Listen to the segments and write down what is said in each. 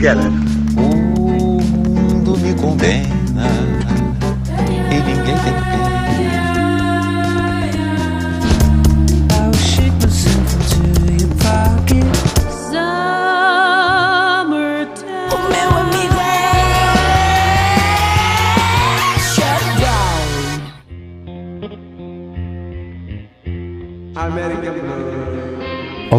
Together.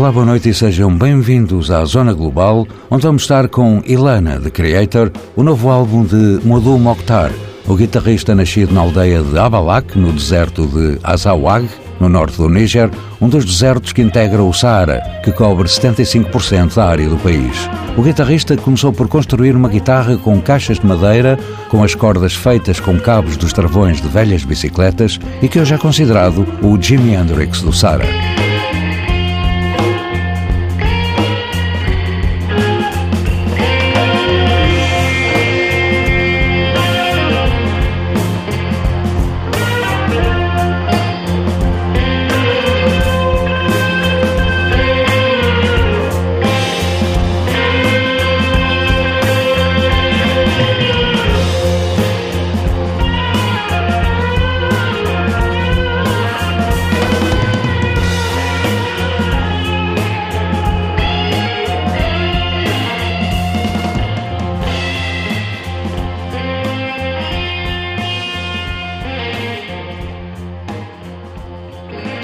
Olá, boa noite e sejam bem-vindos à Zona Global, onde vamos estar com Ilana, The Creator, o novo álbum de Modu Mokhtar, o guitarrista nascido na aldeia de Abalak, no deserto de Azawag, no norte do Níger, um dos desertos que integra o Saara, que cobre 75% da área do país. O guitarrista começou por construir uma guitarra com caixas de madeira, com as cordas feitas com cabos dos travões de velhas bicicletas e que hoje é considerado o Jimi Hendrix do Saara.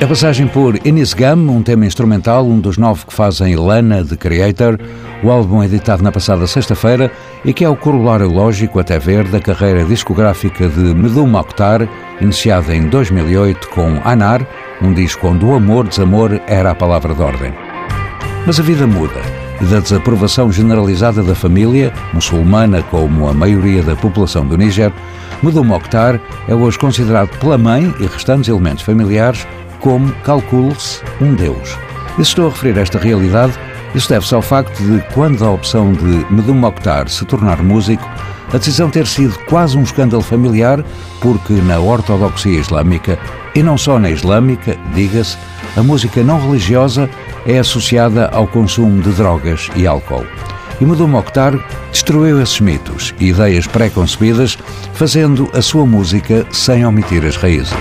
A passagem por Inis Gum, um tema instrumental, um dos nove que fazem Lana de Creator, o álbum editado na passada sexta-feira e que é o corolário lógico até ver da carreira discográfica de Medum Mokhtar, iniciada em 2008 com Anar, um disco onde o amor, desamor era a palavra de ordem. Mas a vida muda e da desaprovação generalizada da família, muçulmana como a maioria da população do Níger, Medum Mokhtar é hoje considerado pela mãe e restantes elementos familiares como, calcule-se, um Deus. E se estou a referir a esta realidade, isso deve-se ao facto de, quando a opção de Medum Mokhtar se tornar músico, a decisão ter sido quase um escândalo familiar, porque na ortodoxia islâmica, e não só na islâmica, diga-se, a música não religiosa é associada ao consumo de drogas e álcool. E Medum Mokhtar destruiu esses mitos e ideias pré-concebidas, fazendo a sua música sem omitir as raízes.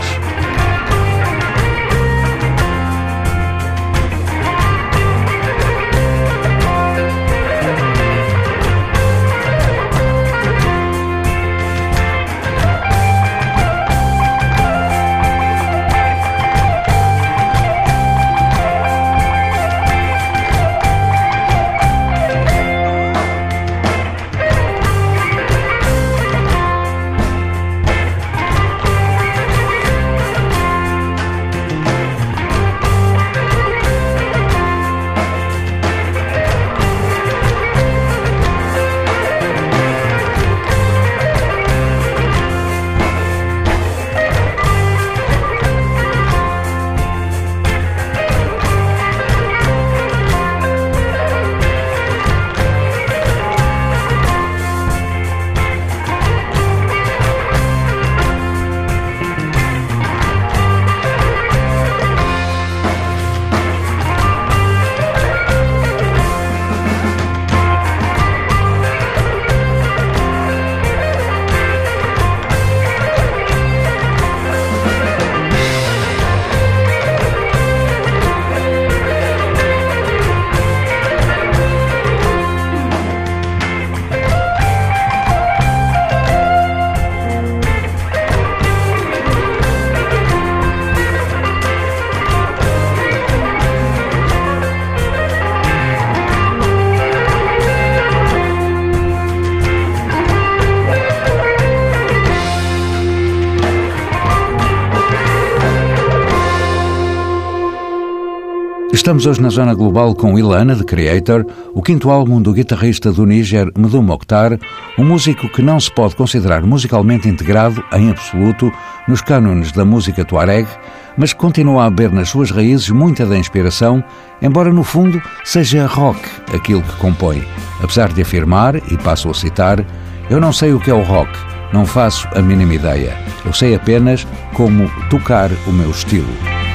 Estamos hoje na zona global com Ilana, de Creator, o quinto álbum do guitarrista do Níger, Medou Mokhtar, um músico que não se pode considerar musicalmente integrado, em absoluto, nos cânones da música tuareg, mas que continua a beber nas suas raízes muita da inspiração, embora no fundo seja rock aquilo que compõe. Apesar de afirmar, e passo a citar, eu não sei o que é o rock, não faço a mínima ideia. Eu sei apenas como tocar o meu estilo.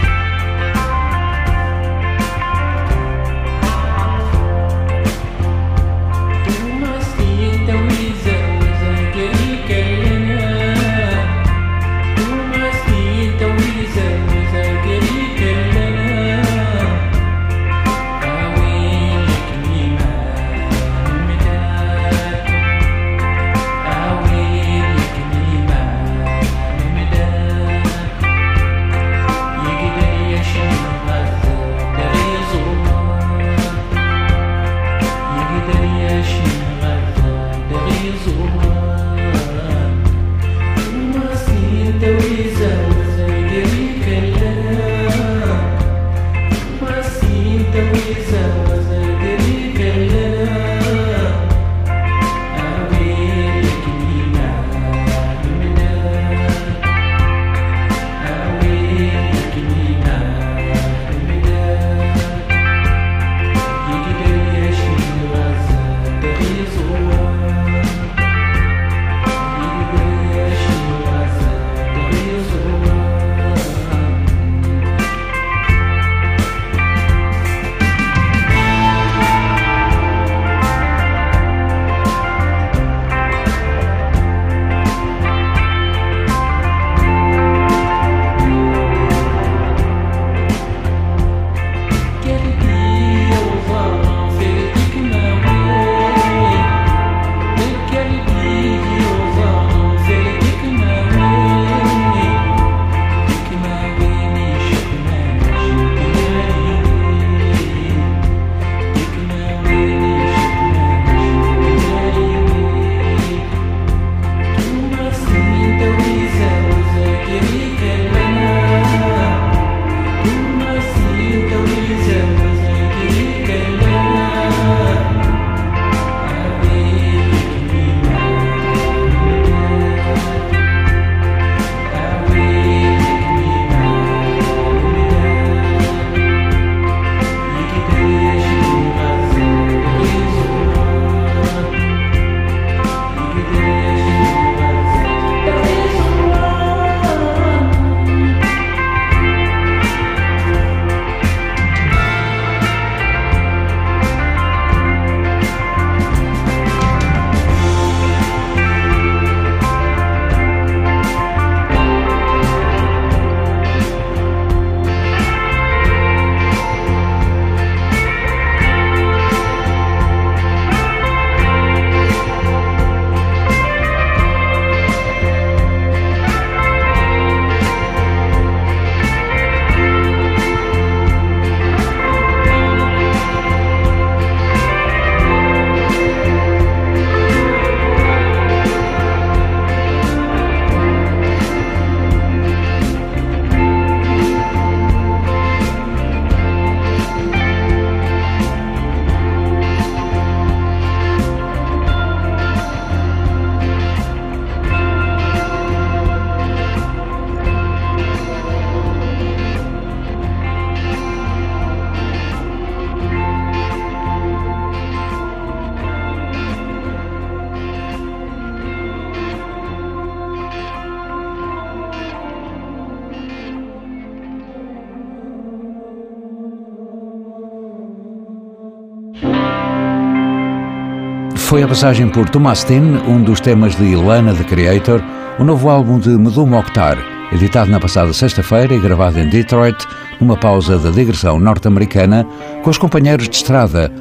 Foi a passagem por Tomastin, um dos temas de Ilana The Creator, o novo álbum de Medum Mokhtar, editado na passada sexta-feira e gravado em Detroit, numa pausa da digressão norte-americana, com os companheiros de estrada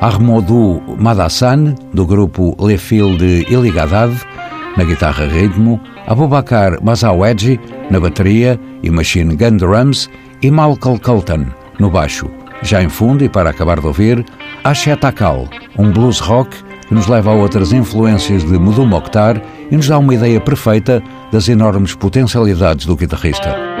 Armodou Madassan, do grupo Le Fil de Iligadad, na guitarra ritmo, Abubakar Mazawedji, na bateria e Machine Gun Drums, e Malcolm Colton, no baixo. Já em fundo, e para acabar de ouvir, Ashet Akal, um blues rock que nos leva a outras influências de Mudou Mokhtar e nos dá uma ideia perfeita das enormes potencialidades do guitarrista.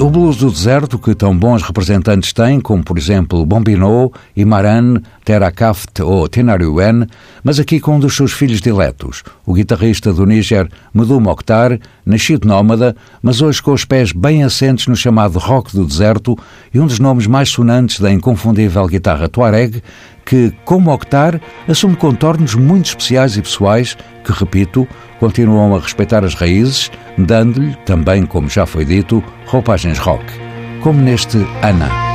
O blues do deserto, que tão bons representantes têm, como por exemplo Bombino, Imaran, Terakaft ou Tenariwen, mas aqui com um dos seus filhos diletos, o guitarrista do Níger, Medou Mokhtar, nascido nómada, mas hoje com os pés bem assentes no chamado rock do deserto e um dos nomes mais sonantes da inconfundível guitarra Tuareg, que, como Mokhtar, assume contornos muito especiais e pessoais que, repito, continuam a respeitar as raízes, dando-lhe, também como já foi dito, roupagens rock, como neste Ana.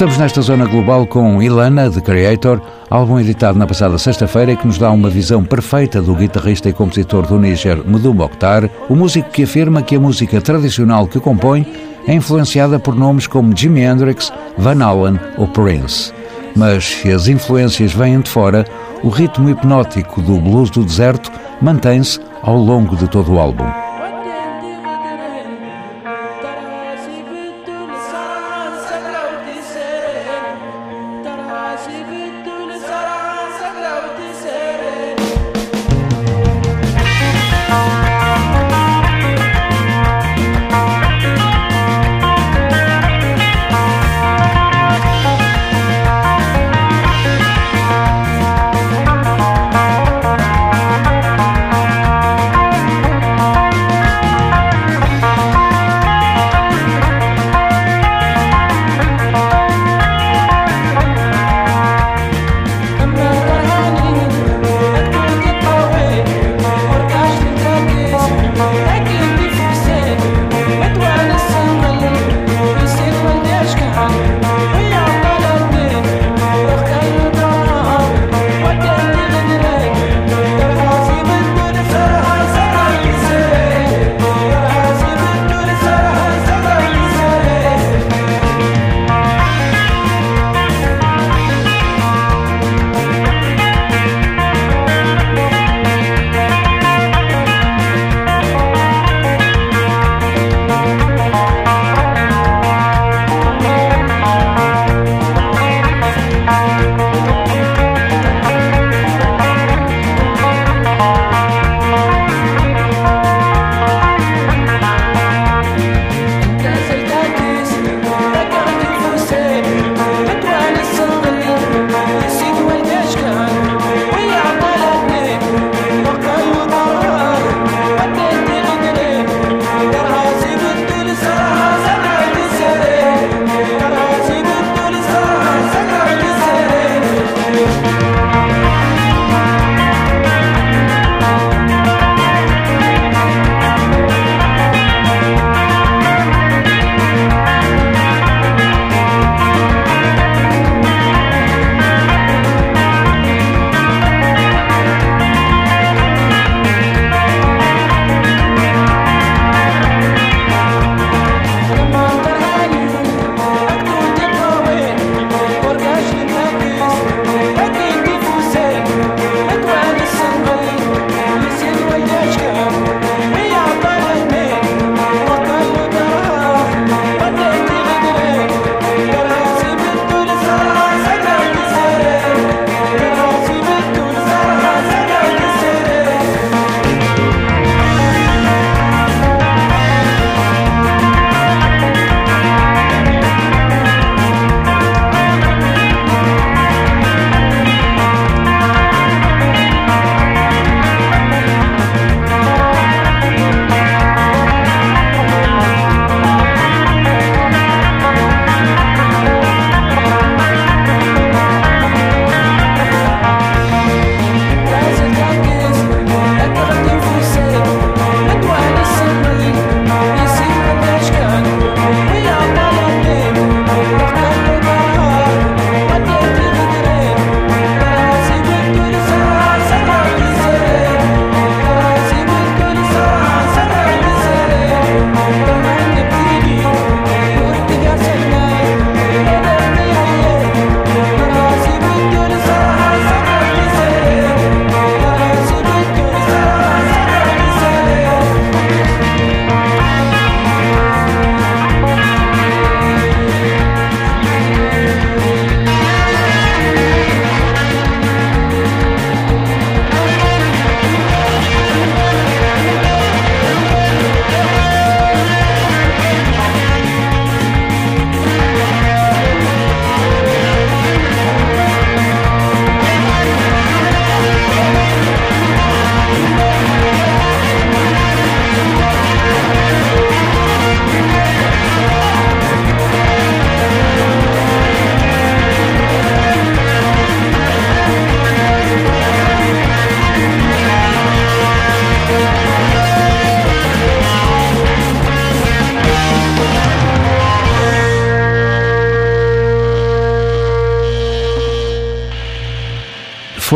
Estamos nesta zona global com Ilana, The Creator, álbum editado na passada sexta-feira que nos dá uma visão perfeita do guitarrista e compositor do Níger, Medou Mokhtar, o músico que afirma que a música tradicional que compõe é influenciada por nomes como Jimi Hendrix, Van Halen ou Prince. Mas se as influências vêm de fora, o ritmo hipnótico do blues do deserto mantém-se ao longo de todo o álbum.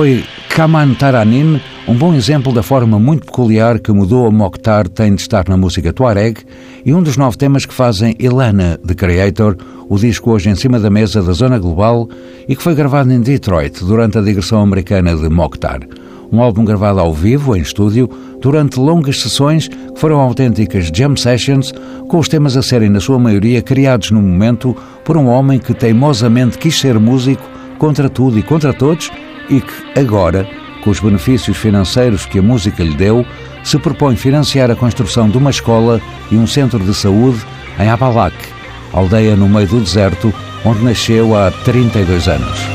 Foi Kaman Taranin, um bom exemplo da forma muito peculiar que mudou a Mokhtar tem de estar na música Tuareg e um dos nove temas que fazem Ilana, de Creator, o disco hoje em cima da mesa da Zona Global e que foi gravado em Detroit durante a digressão americana de Mokhtar. Um álbum gravado ao vivo, em estúdio, durante longas sessões que foram autênticas jam sessions, com os temas a serem, na sua maioria, criados no momento por um homem que teimosamente quis ser músico contra tudo e contra todos e que, agora, com os benefícios financeiros que a música lhe deu, se propõe financiar a construção de uma escola e um centro de saúde em Abalak, aldeia no meio do deserto, onde nasceu há 32 anos.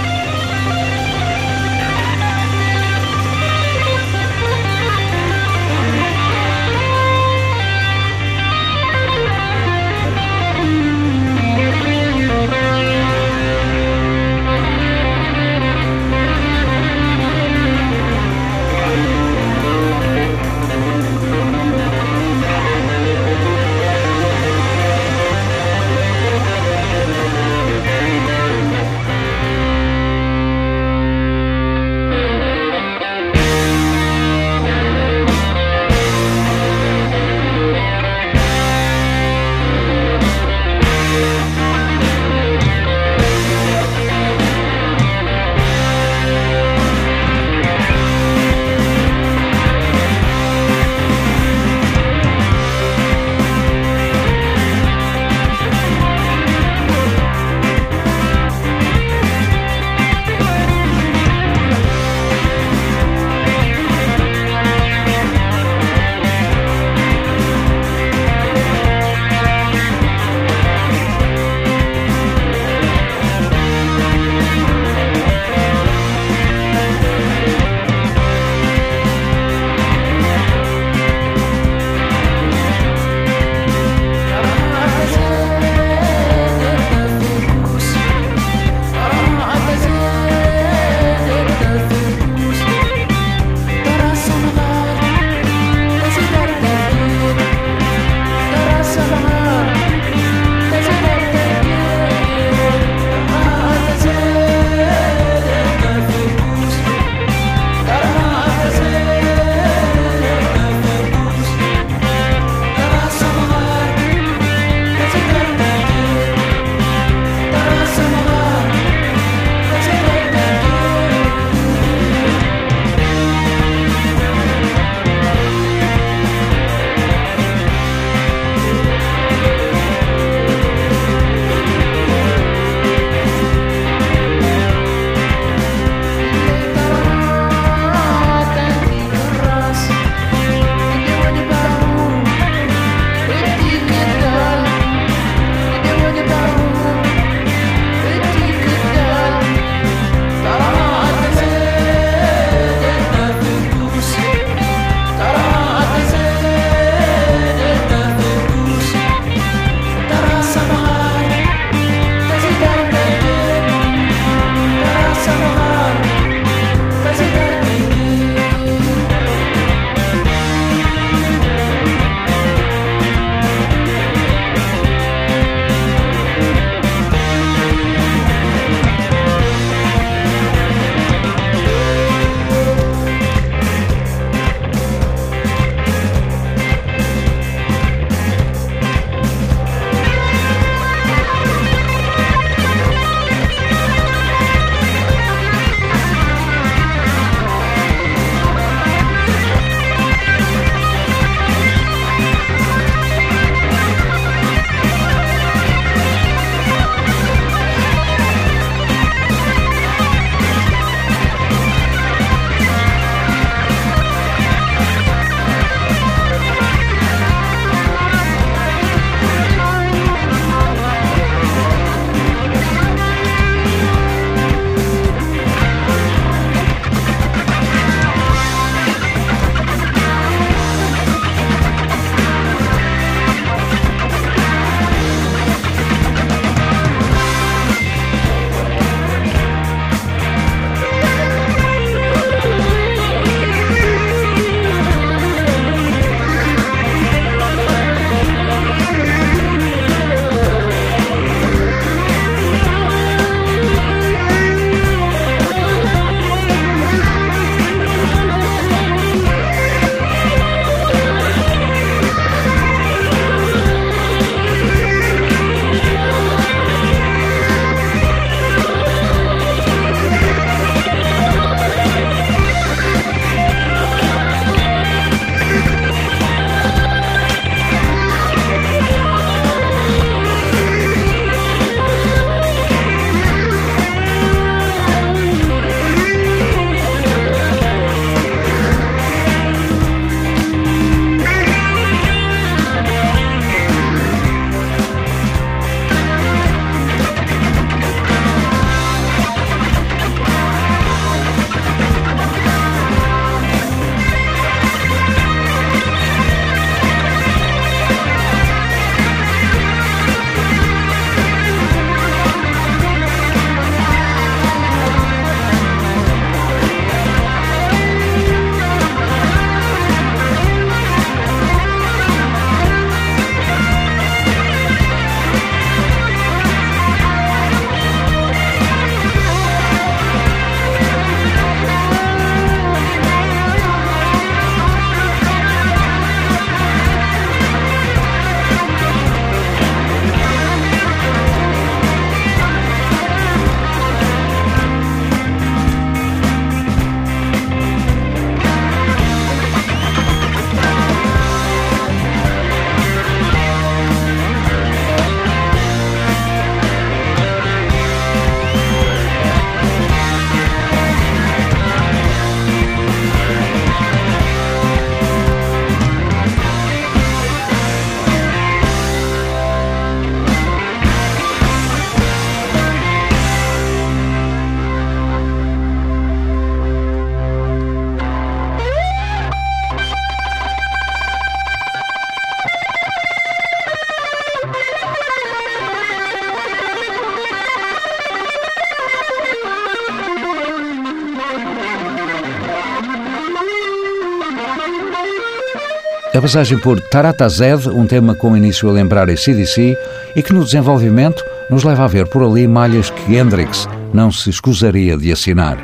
Passagem por Tarata Zed, um tema com início a lembrar a CDC e que no desenvolvimento nos leva a ver por ali malhas que Hendrix não se escusaria de assinar.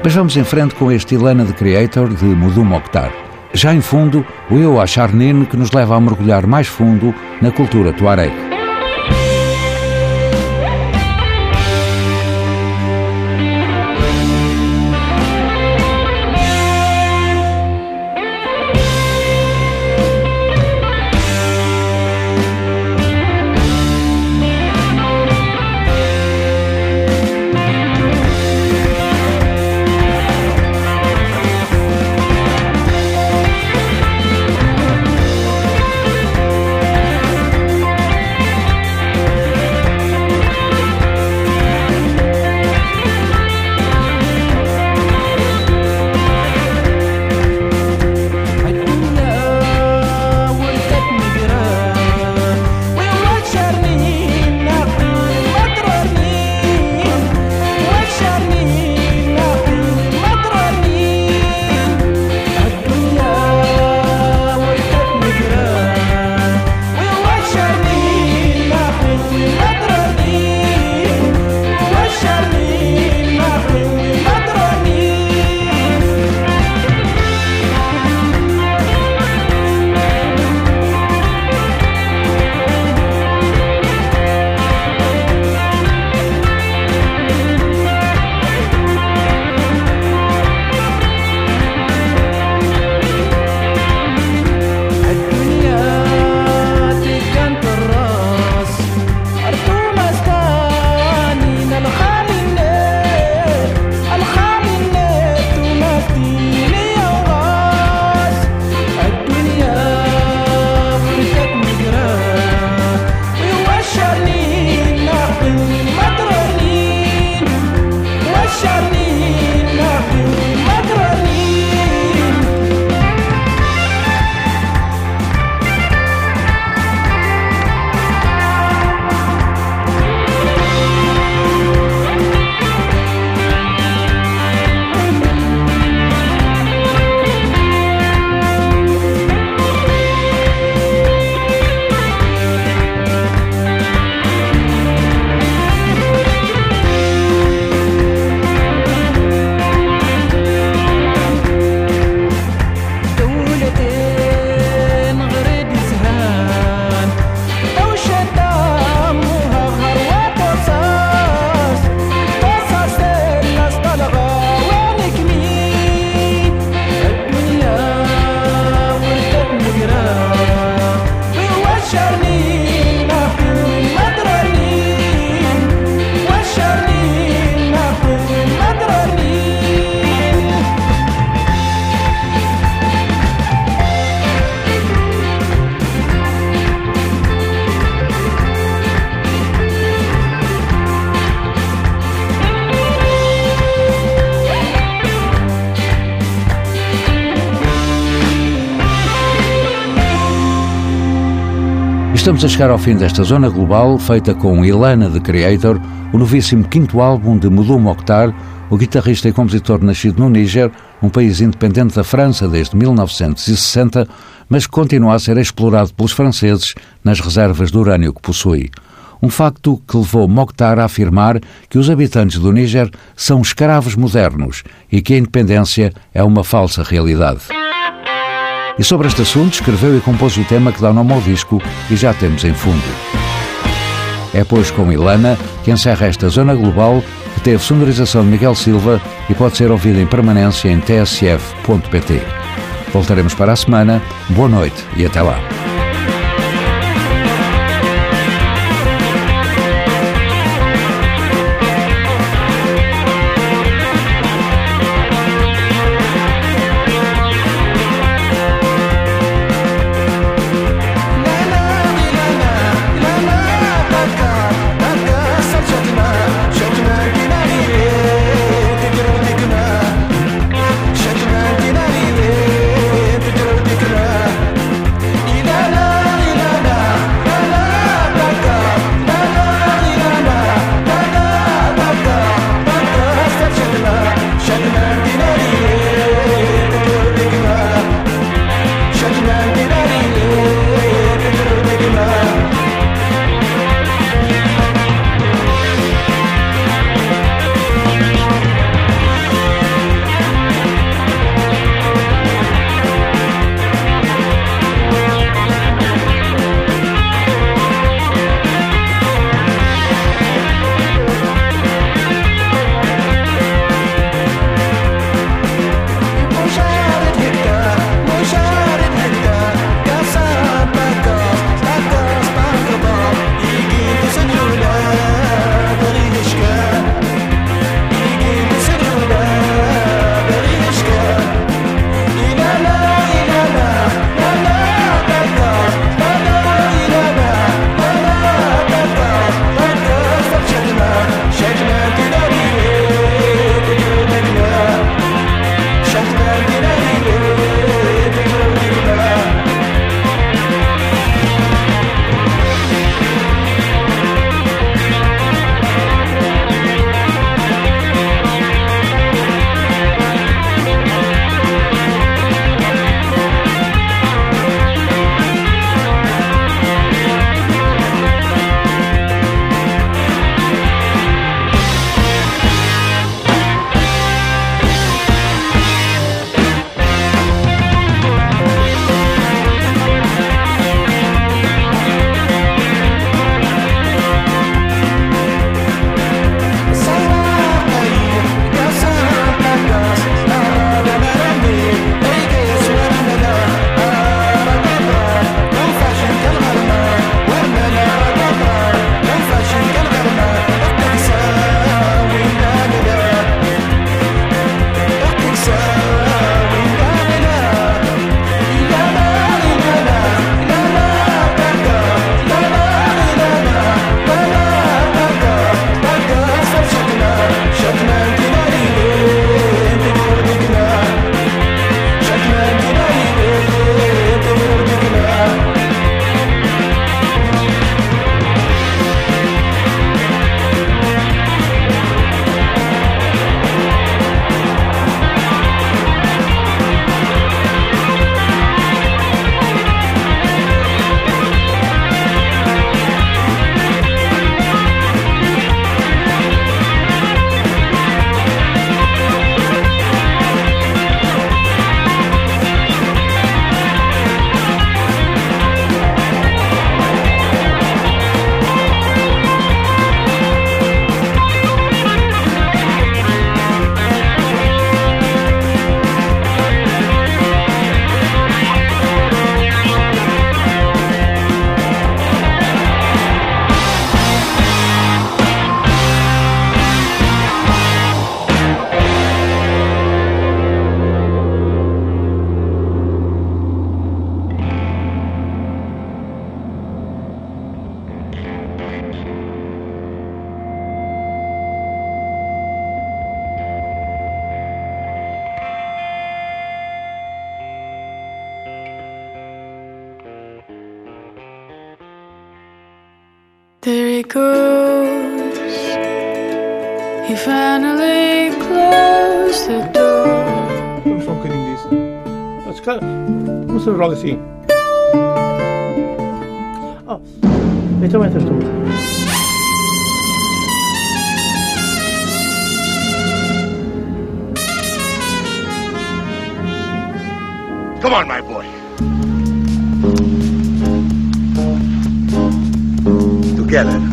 Mas vamos em frente com este Ilana de Creator de Mudum Mokhtar. Já em fundo, o Eu Acharnin que nos leva a mergulhar mais fundo na cultura tuareg. Estamos a chegar ao fim desta zona global, feita com Ilana de Creator, o novíssimo quinto álbum de Mulu Mokhtar, o guitarrista e compositor nascido no Níger, um país independente da França desde 1960, mas que continua a ser explorado pelos franceses nas reservas de urânio que possui. Um facto que levou Mokhtar a afirmar que os habitantes do Níger são escravos modernos e que a independência é uma falsa realidade. E sobre este assunto escreveu e compôs o tema que dá nome ao disco e já temos em fundo. É pois com Ilana que encerra esta zona global que teve sonorização de Miguel Silva e pode ser ouvida em permanência em tsf.pt. Voltaremos para a semana. Boa noite e até lá. kind of, what's wrong? Oh. Come on, my boy. Together.